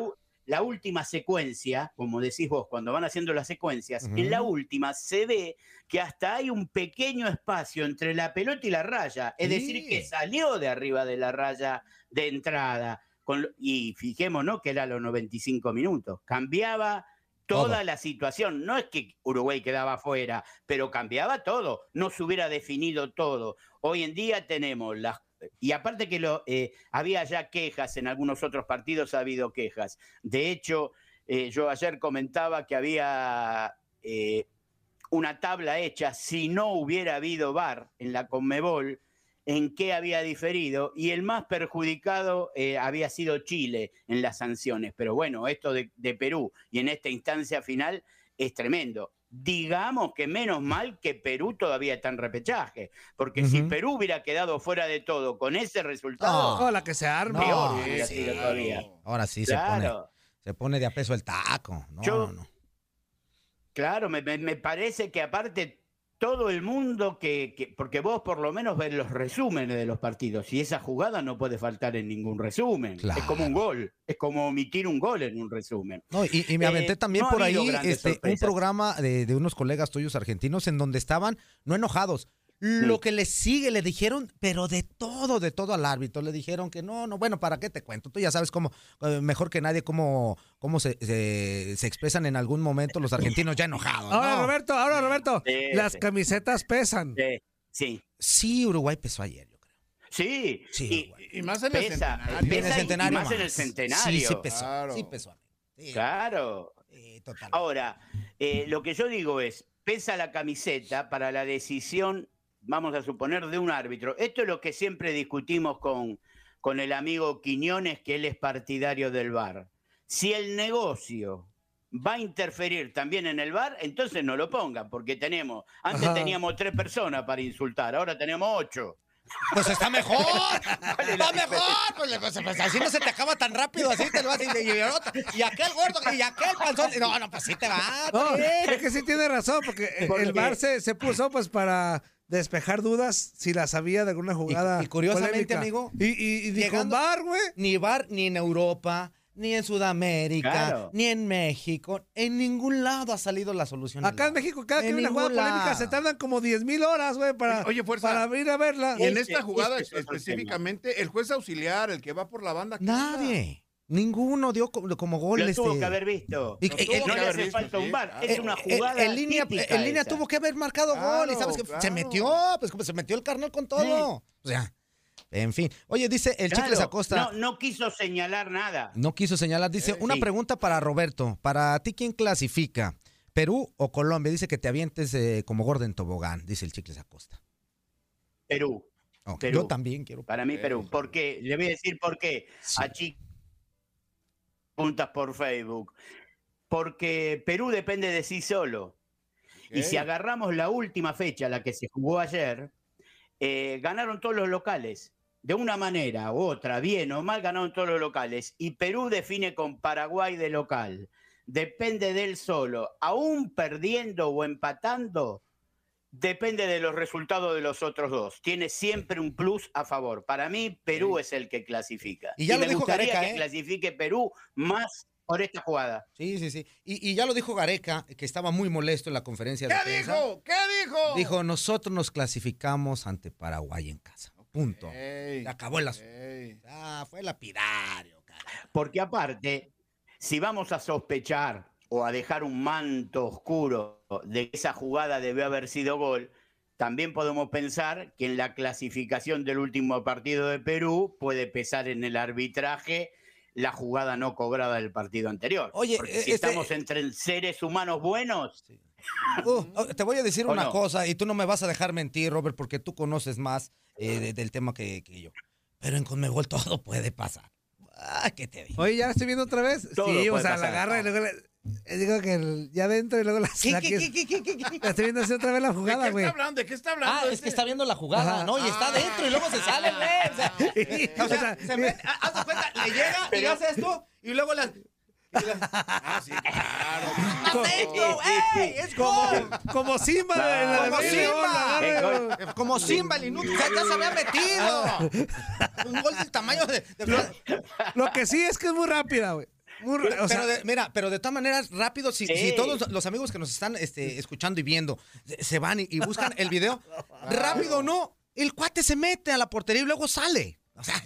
la última secuencia, como decís vos, cuando van haciendo las secuencias, en la última se ve que hasta hay un pequeño espacio entre la pelota y la raya. Es decir, que salió de arriba de la raya de entrada. Con y fijémonos que era los 95 minutos. Cambiaba toda la situación. No es que Uruguay quedaba afuera, pero cambiaba todo. No se hubiera definido todo. Hoy en día tenemos las... Y aparte que lo, eh, había ya quejas, en algunos otros partidos ha habido quejas. De hecho, eh, yo ayer comentaba que había eh, una tabla hecha si no hubiera habido VAR en la Conmebol, en qué había diferido, y el más perjudicado eh, había sido Chile en las sanciones. Pero bueno, esto de, de Perú y en esta instancia final es tremendo. Digamos que menos mal que Perú todavía está en repechaje, porque si. Perú hubiera quedado fuera de todo con ese resultado, Oh, la que se arma. No, sí. todavía. Ahora sí se pone, se pone de a peso el taco. No, Yo- no, no. Claro, me, me- me parece que aparte todo el mundo que, que- porque vos por lo menos ves los resúmenes de los partidos y esa jugada no puede faltar en ningún resumen. Es como un gol, es como omitir un gol en un resumen. No, y, y me Eh, aventé también no ha por ahí este, un programa de, de unos colegas tuyos argentinos en donde estaban no enojados. Lo que le sigue, le dijeron, pero de todo, de todo al árbitro. Le dijeron que no, no, bueno, ¿para qué te cuento? Tú ya sabes cómo, eh, mejor que nadie, cómo, cómo se, se, se expresan en algún momento los argentinos ya enojados. Ahora. Roberto, ahora, Roberto, Sí, las sí. camisetas pesan. Sí. Sí, Uruguay pesó ayer. yo creo. Sí, Sí, y, Y más en el pesa, centenario. En el pesa y- centenario más en el centenario. Sí, sí pesó, Claro. sí pesó. Sí, Claro. sí, total. Ahora, eh, lo que yo digo es, pesa la camiseta para la decisión, vamos a suponer, de un árbitro. Esto es lo que siempre discutimos con, con el amigo Quiñones, que él es partidario del VAR. Si el negocio va a interferir también en el VAR, entonces no lo pongan, porque tenemos, antes Ajá. teníamos tres personas para insultar, ahora tenemos ocho. Pues está mejor. ¿Cuál es Está mejor. Pues, pues, pues, así no se te acaba tan rápido. Así te lo vas y, y, y, y aquel gordo y aquel panzón. No, no, pues sí te va. No, es que sí tiene razón, porque el- el VAR se, se puso pues para despejar dudas si las había de alguna jugada. y curiosamente, polémica. amigo, Y, y, y llegando- VAR, güey. Ni bar ni en Europa, ni en Sudamérica, Claro. ni en México. En ningún lado ha salido la solución. Acá en México, cada que hay una jugada polémica, se tardan como 10 mil horas, güey, para, Oye, fuerza. para ir a verla. Y en esta jugada es específicamente, el juez auxiliar, el que va por la banda. ¿qué Nadie. Ninguno dio como, como gol. Lo tuvo este. que haber visto. Y- no le haber hace visto, falta un bar, claro. es una Eh, jugada en línea, típica en línea esa. tuvo que haber marcado gol y Claro, sabes que se claro. metió, pues como se metió el carnal con todo. O sea, en fin. Oye, dice el Claro, Chicles Acosta. No, no quiso señalar nada. No quiso señalar. Dice, Eh, una sí. pregunta para Roberto. Para ti, ¿quién clasifica? ¿Perú o Colombia? Dice que te avientes eh, como gordo en tobogán, dice el Chicles Acosta. Perú. Yo también quiero. Para mí, Perú. ¿Por qué? Le voy a decir por qué. Sí. A chi- puntas por Facebook. Porque Perú depende de sí solo. Y si agarramos la última fecha, la que se jugó ayer, eh, ganaron todos los locales. De una manera u otra, bien o mal, ganaron todos los locales. Y Perú define con Paraguay de local. Depende de él solo. Aún perdiendo o empatando, depende de los resultados de los otros dos. Tiene siempre un plus a favor. Para mí, Perú es el que clasifica. Y ya lo me dijo gustaría Gareca, que ¿eh? clasifique Perú más por esta jugada. Sí, sí, sí. Y, y ya lo dijo Gareca, que estaba muy molesto en la conferencia de ¿Qué prensa. dijo? ¿Qué dijo? Dijo, nosotros nos clasificamos ante Paraguay en casa. Punto. Ey, Se acabó el asunto. Ah, fue lapidario. Porque aparte, si vamos a sospechar o a dejar un manto oscuro de que esa jugada debió haber sido gol, también podemos pensar que en la clasificación del último partido de Perú puede pesar en el arbitraje la jugada no cobrada del partido anterior. Oye, Porque si este- estamos entre seres humanos buenos, Uh, oh, te voy a decir ¿O una no? cosa y tú no me vas a dejar mentir, Robert, porque tú conoces más eh, de- del tema que, que yo. Pero en Conmebol todo puede pasar. Ah, ¿qué te digo? Oye, ya la estoy viendo otra vez. Todo sí, o sea, la agarra y luego le- digo que el- ya adentro y luego la ¿Qué, la qué, qué, qué, qué, qué? La estoy viendo así otra vez la ¿De jugada, qué güey. está hablando? ¿De qué está hablando? Ah, es este? que está viendo la jugada, Ajá. ¿no? Y está Ah. dentro y luego se sale, güey. O sea, o sea, se mete, haz de cuenta, le llega y Pero- hace esto y luego la... Ah, sí, claro. ¡Ey! ¡Es Como, gol! como Simba la Como de Simba, agarra y- como Simba el inútil, ya se había metido. Un gol del tamaño de... de- Lo que sí es que es muy rápida, güey. Muy ra- o sea, pero de- mira, pero de todas maneras, rápido, si, todos los amigos que nos están este, escuchando y viendo se- van y, y buscan el video, rápido o no, el cuate se mete a la portería y luego sale. O sea,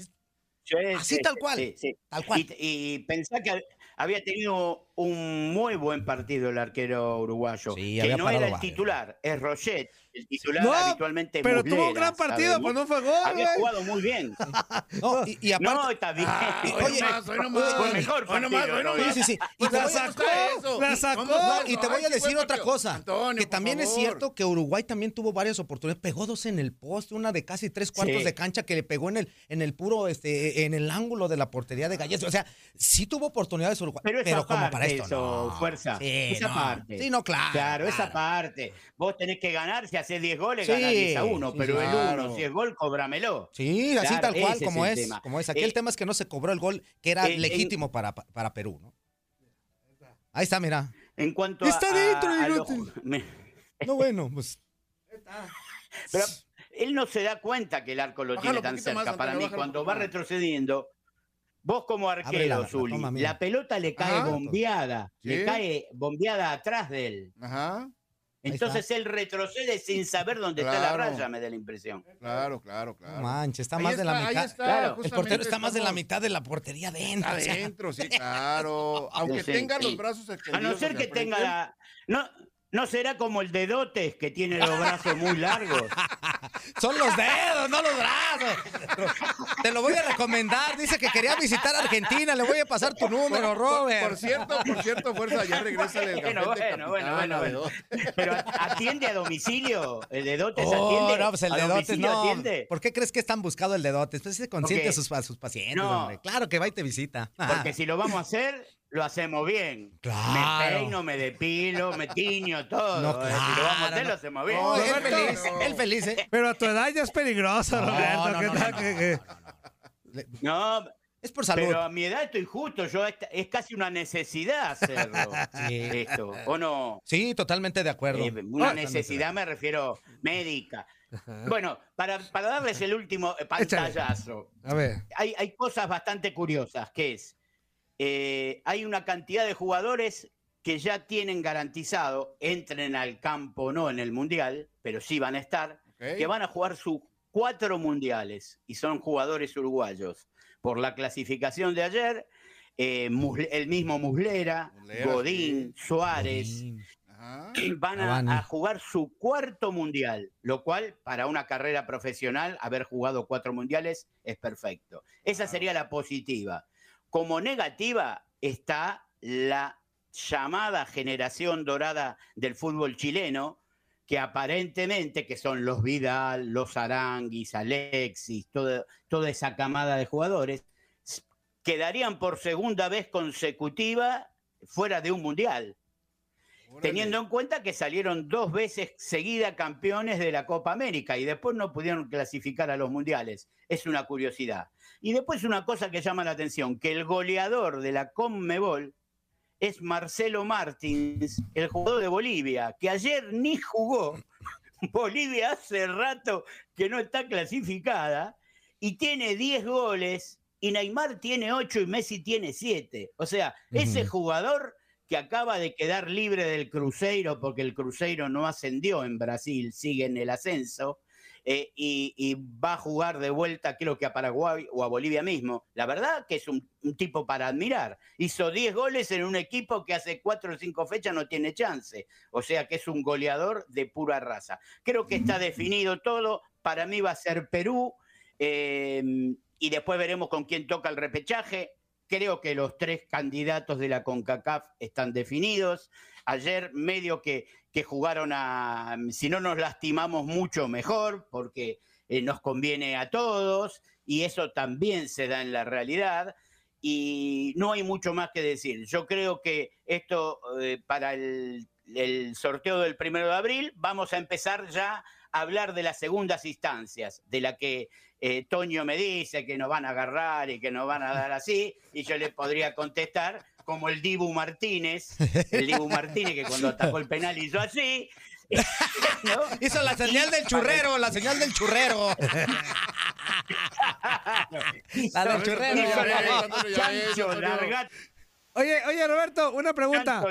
Sí, Así sí, tal cual, sí, sí. tal cual. Y, y pensá que había tenido un muy buen partido el arquero uruguayo. Que había no era el titular, es Roget. El titular No, habitualmente pero tuvo un gran partido, ¿sabes? pues no fue gol, Había güey. jugado muy bien. no, y, y aparte... No, está bien. hoy Oye, nomás, hoy nomás. Fue mejor Hoy nomás, partido, hoy ¿no? nomás. Sí, sí, sí. Y te La voy a- sacó, eso? la sacó. ¿Cómo está y te voy a decir otra cosa, Antonio, que también es cierto que Uruguay también tuvo varias oportunidades, pegó dos en el poste, una de casi tres cuartos Sí. de cancha que le pegó en el, en el puro, este, en el ángulo de la portería de Galles. O sea, sí tuvo oportunidades Uruguay, Pero pero, esa como parte, para esto, eso, no. fuerza. Sí, esa no. parte. Sí, no, claro. Claro, esa parte. Vos tenés que ganar, si haces 10 goles, Sí, ganás 10 a 1. sí, pero sí. el Claro. 1, si es gol, cóbramelo. Sí, así Claro, tal cual, como es, tema. como es. Aquí Eh, el tema es que no se cobró el gol que era eh, legítimo para, para Perú, ¿no? Ahí está, mira. En cuanto a. Está dentro, a- a los- me- No, bueno, pues. Pero él no se da cuenta que el arco lo Bájalo tiene tan cerca. más, Para Antonio, mí, cuando va retrocediendo, vos como arquero, la- la Zuli, mira. la pelota le cae Ajá. bombeada. Le Sí. cae bombeada atrás de él. Ajá. Entonces él retrocede sin saber dónde está la Claro. raya, me da la impresión. Claro, claro, No claro. manches, está Ahí más de la mitad. está, Claro, El portero está más de la mitad de la portería dentro. o sea. Adentro, sí, claro. Aunque Sí, tenga sí. los brazos A extendidos. no ser que tenga la. No, no será como el de Dotes que tiene los brazos muy largos. Son los dedos, no los brazos. Te lo voy a recomendar. Dice que quería visitar Argentina. Le voy a pasar tu número, Robert. Por cierto, por cierto, fuerza, ya regresa el Bueno, bueno, bueno, bueno. Pero atiende a domicilio. El de Dotes Oh, atiende. no, pues el ¿A dedotes no. atiende? ¿Por qué crees que es tan buscado el dedotes? Pues se consiente a, sus, a sus pacientes, No. hombre. Claro que va y te visita. Porque si lo vamos a hacer, lo hacemos bien. Claro. Me peino, me depilo, me tiño, todo. No, Eh, si lo vamos a claro, hacer, no. lo hacemos bien. No, él feliz, no. él feliz, ¿eh? Pero a tu edad ya es peligroso, No, Roberto. no, ¿qué no, tal? no, que- no, que- No, Es por salud. pero a mi edad estoy justo. Yo es, es casi una necesidad hacerlo. Sí. Esto, ¿o no? Sí, totalmente de acuerdo. Eh, una necesidad me refiero médica. Bueno, para, para darles el último pantallazo. A ver. hay, hay cosas bastante curiosas, que es, eh, hay una cantidad de jugadores que ya tienen garantizado, entren al campo o no en el Mundial, pero sí van a estar, que van a jugar sus cuatro Mundiales y son jugadores uruguayos. Por la clasificación de ayer, eh, Musle- el mismo Muslera, Muslera, Godín, Suárez, Godín. Van a jugar su cuarto mundial, lo cual para una carrera profesional, haber jugado cuatro mundiales es perfecto. Esa sería la positiva. Como negativa está la llamada generación dorada del fútbol chileno, que aparentemente, que son los Vidal, los Aranguis, Alexis, toda, esa camada de jugadores, quedarían por segunda vez consecutiva fuera de un mundial teniendo en cuenta que salieron dos veces seguida campeones de la Copa América y después no pudieron clasificar a los mundiales. Es una curiosidad. Y después una cosa que llama la atención, que el goleador de la Conmebol es Marcelo Martins, el jugador de Bolivia, que ayer ni jugó. Bolivia hace rato que no está clasificada y tiene 10 goles y Neymar tiene 8 y Messi tiene 7. O sea, ese jugador que acaba de quedar libre del Cruzeiro, porque el Cruzeiro no ascendió en Brasil, sigue en el ascenso, eh, y, va a jugar de vuelta, creo que a Paraguay o a Bolivia mismo. La verdad que es un, un tipo para admirar. Hizo 10 goles en un equipo que hace 4 o 5 fechas no tiene chance. O sea que es un goleador de pura raza. Creo que está definido todo. Para mí va a ser Perú. eh, y después veremos con quién toca el repechaje. Creo que los tres candidatos de la CONCACAF están definidos. Ayer medio que, que jugaron a, si no nos lastimamos mucho, mejor, porque eh, nos conviene a todos y eso también se da en la realidad. Y no hay mucho más que decir. Yo creo que esto eh, para el, el sorteo del primero de abril vamos a empezar ya a hablar de las segundas instancias, de la que eh, Toño me dice que nos van a agarrar y que nos van a dar así, y yo le podría contestar como el Dibu Martínez, el Dibu Martínez que cuando atacó el penal hizo así. ¿no? Hizo la señal del churrero, la señal del churrero. La del churrero. Hizo la- Chancho, larga- Oye, oye, Roberto, una pregunta.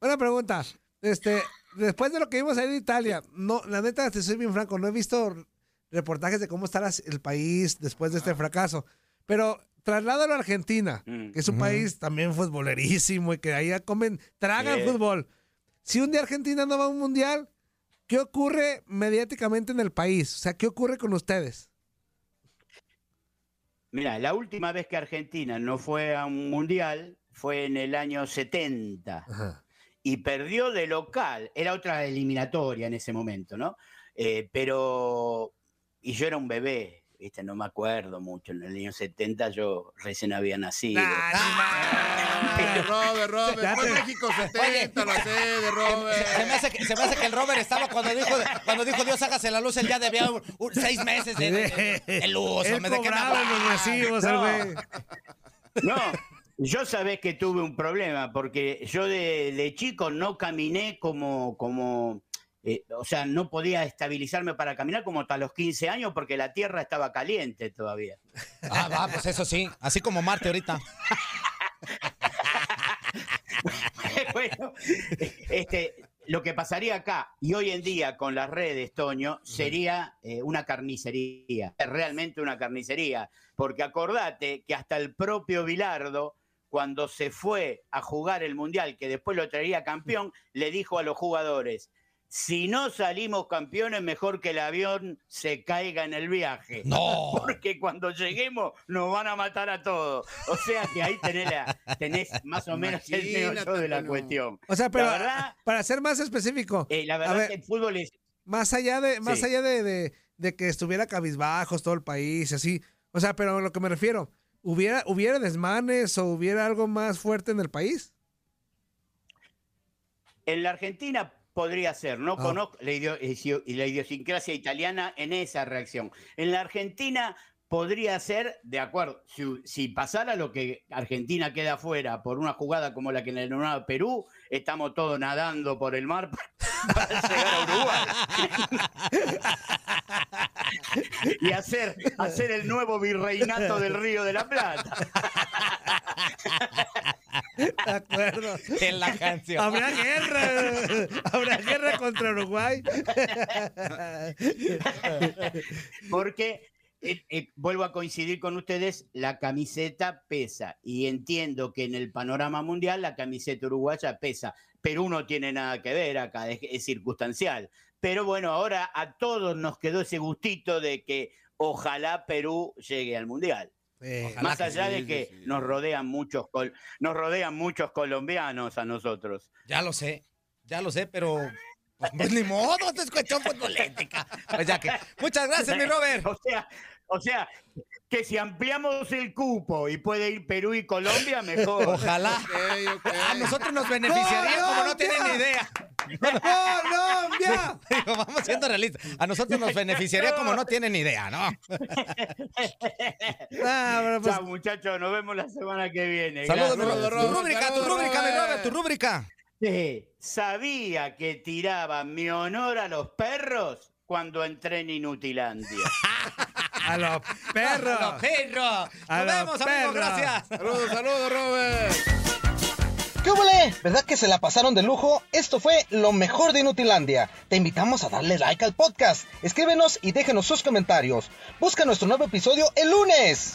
Una pregunta. Este, después de lo que vimos ahí en Italia, no, la neta, te soy bien franco, no he visto reportajes de cómo está las- el país después de este fracaso. Pero trasládalo a Argentina, que es un país también futbolerísimo y que ahí comen, tragan Sí. fútbol. Si un día Argentina no va a un mundial, ¿qué ocurre mediáticamente en el país? O sea, ¿qué ocurre con ustedes? Mira, la última vez que Argentina no fue a un mundial fue en el año 70 y perdió de local. Era otra eliminatoria en ese momento, ¿no? Eh, pero, y yo era un bebé, ¿viste? No me acuerdo mucho. En el año 70 yo recién había nacido. Robert, Robert, Ya fue te- México 70, lo sé, de Robert. Se me, hace que, se me hace que el Robert estaba cuando dijo, cuando dijo Dios hágase la luz, él ya debía un- un- seis meses de, de- de luz. Él hombre, ¿de qué me cobraba los hablas? recibos, el No. güey. No, yo sabés que tuve un problema porque yo de, de chico no caminé como, como eh, o sea, no podía estabilizarme para caminar como hasta los 15 años porque la tierra estaba caliente todavía. Ah, va, pues eso sí. Así como Marte ahorita. bueno, este, lo que pasaría acá y hoy en día con las redes, Toño, sería eh, una carnicería, realmente una carnicería, porque acordate que hasta el propio Bilardo, cuando se fue a jugar el Mundial, que después lo traería campeón, le dijo a los jugadores, si no salimos campeones, mejor que el avión se caiga en el viaje. No. Porque cuando lleguemos nos van a matar a todos. O sea que ahí tenés, la- tenés más o menos el meollo de la cuestión. O sea, pero la verdad, para ser más específico, eh, la verdad ver, que el fútbol es... más allá de, más Sí. allá de, de- de que estuviera cabizbajos todo el país y así, o sea, pero a lo que me refiero, ¿hubiera, hubiera desmanes o hubiera algo más fuerte en el país? En la Argentina podría ser, no Ah. conozco la, idio- idio- la idiosincrasia italiana en esa reacción. En la Argentina podría ser, de acuerdo, si, si pasara lo que Argentina queda fuera por una jugada como la que le ganó a Perú, estamos todos nadando por el mar para llegar a Uruguay. y hacer, hacer el nuevo virreinato del Río de la Plata. De acuerdo. En la canción. Habrá guerra. Habrá guerra contra Uruguay. Porque, eh, eh, vuelvo a coincidir con ustedes, la camiseta pesa. Y entiendo que en el panorama mundial la camiseta uruguaya pesa. Perú no tiene nada que ver acá, es, es circunstancial. Pero bueno, ahora a todos nos quedó ese gustito de que ojalá Perú llegue al mundial. Más que allá sí, de sí, que nos rodean muchos col- nos rodean muchos colombianos a nosotros. Ya lo sé, ya lo sé, pero pues, pues, ni modo, esto es cuestión futbolística. Pues ya que. Muchas gracias, mi Robert. O sea, o sea, que si ampliamos el cupo y puede ir Perú y Colombia, mejor. Ojalá. A nosotros nos beneficiaría como no tienen ni idea. ¡Colombia! Digo, vamos siendo realistas. A nosotros nos beneficiaría como no tienen ni idea, ¿no? Ah, pues, Chao, muchachos, nos vemos la semana que viene. Saludos, mi Gracias. Robert. Tu rúbrica, tu rúbrica, mi Robert, tu rúbrica. Sí, sabía que tiraban mi honor a los perros cuando entré en Inutilandia. A los perros. A los perros. A Nos los vemos, amigos. perros. Gracias. Saludos, saludos, Robert. ¿Qué huele? ¿Verdad que se la pasaron de lujo? Esto fue lo mejor de Inutilandia. Te invitamos a darle like al podcast. Escríbenos y déjenos sus comentarios. Busca nuestro nuevo episodio el lunes.